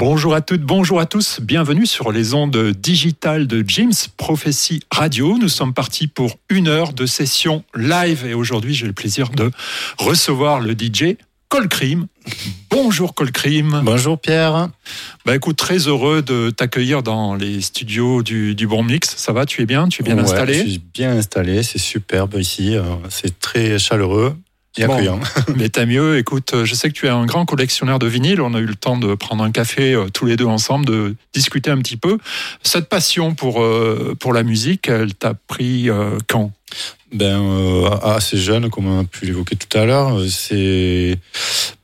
Bonjour à toutes, bonjour à tous, bienvenue sur les ondes digitales de James Prophecy Radio. Nous sommes partis pour une heure de session live et aujourd'hui j'ai le plaisir de recevoir le DJ Colcrim. Bonjour Colcrim. Bonjour Pierre. Bah écoute, très heureux de t'accueillir dans les studios du, Bon Mix. Ça va, tu es bien Tu es bien installé? Je suis bien installé, c'est superbe ici, euh, c'est très chaleureux. Et accueillant. mais t'as mieux. Écoute, je sais que tu es un grand collectionneur de vinyle. On a eu le temps de prendre un café euh, tous les deux ensemble, de discuter un petit peu. Cette passion pour, euh, pour la musique, elle t'a pris quand? Ben, euh, assez jeune, comme on a pu l'évoquer tout à l'heure. C'est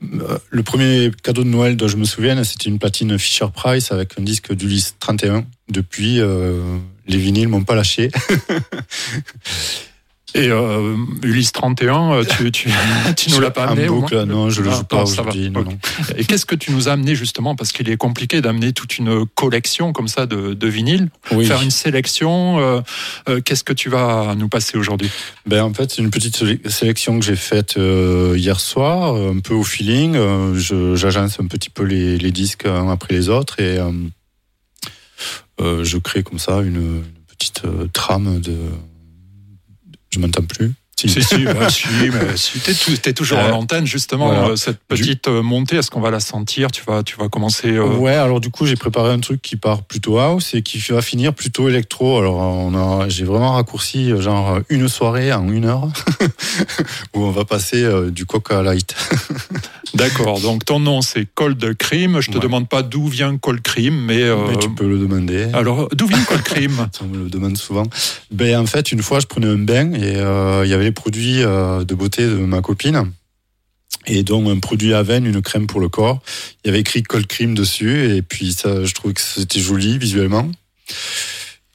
euh, le premier cadeau de Noël dont je me souviens, c'était une platine Fisher Price avec un disque d'Ulysse 31. Depuis, euh, les vinyles m'ont pas lâché. Et euh, Ulysse 31, euh, tu, tu, tu nous l'as pas amené boucle, Non, je le joue pas aujourd'hui. Et qu'est-ce que tu nous as amené justement Parce qu'il est compliqué d'amener toute une collection comme ça de, de vinyles, faire une sélection. Euh, qu'est-ce que tu vas nous passer aujourd'hui? Ben en fait, c'est une petite sélection que j'ai faite hier soir, un peu au feeling. J'agence un petit peu les, les, disques un après les autres et je crée comme ça une, une petite trame de je m'entends plus. Si, si, si, bah, si, si t'es, toujours en antenne, justement, euh, cette petite euh, montée, est-ce qu'on va la sentir? Tu vas, tu vas commencer. Euh, ouais, alors du coup, j'ai préparé un truc qui part plutôt house et qui va finir plutôt électro. Alors, on a, j'ai vraiment raccourci genre une soirée en une heure où on va passer du coca light. D'accord, donc ton nom c'est Cold Cream. Je te demande pas d'où vient Cold Cream, mais. mais tu peux le demander. Alors, d'où vient Cold Cream? On me le demande souvent. Ben, en fait, une fois, je prenais un bain et il y avait les produits euh, de beauté de ma copine. Et donc un produit à veine, une crème pour le corps. Il y avait écrit Cold Cream dessus et puis ça, je trouvais que c'était joli visuellement.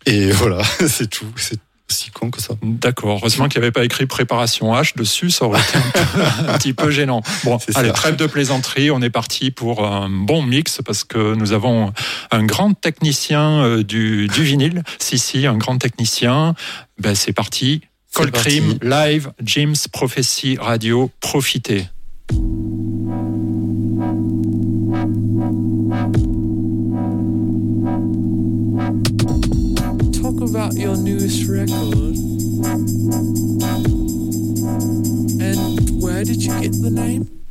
Et voilà, c'est tout. C'est aussi con que ça. D'accord. Heureusement qu'il n'y avait pas écrit préparation H dessus, ça aurait été un, petit peu gênant. Bon, allez, trêve de plaisanterie. On est parti pour un bon mix parce que nous avons un grand technicien euh, du, du vinyle. Si, si, un grand technicien. Ben, c'est parti. Colcrim Live, James Prophecy Radio, profitez. Talk about your newest record. And where did you get the name?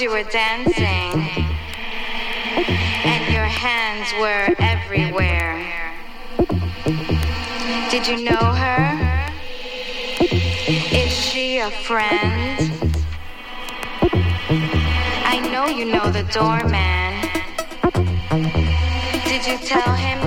You were dancing, and your hands were everywhere. Did you know her? Is she a friend? I know you know the doorman. Did you tell him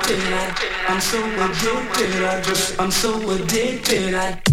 addicted. I, I'm so addicted. I just, I'm so addicted. I.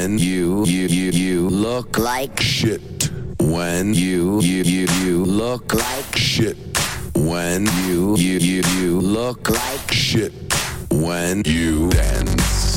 When you you you you look like shit. When you you you you look like shit. When you you you you look like shit. When you dance.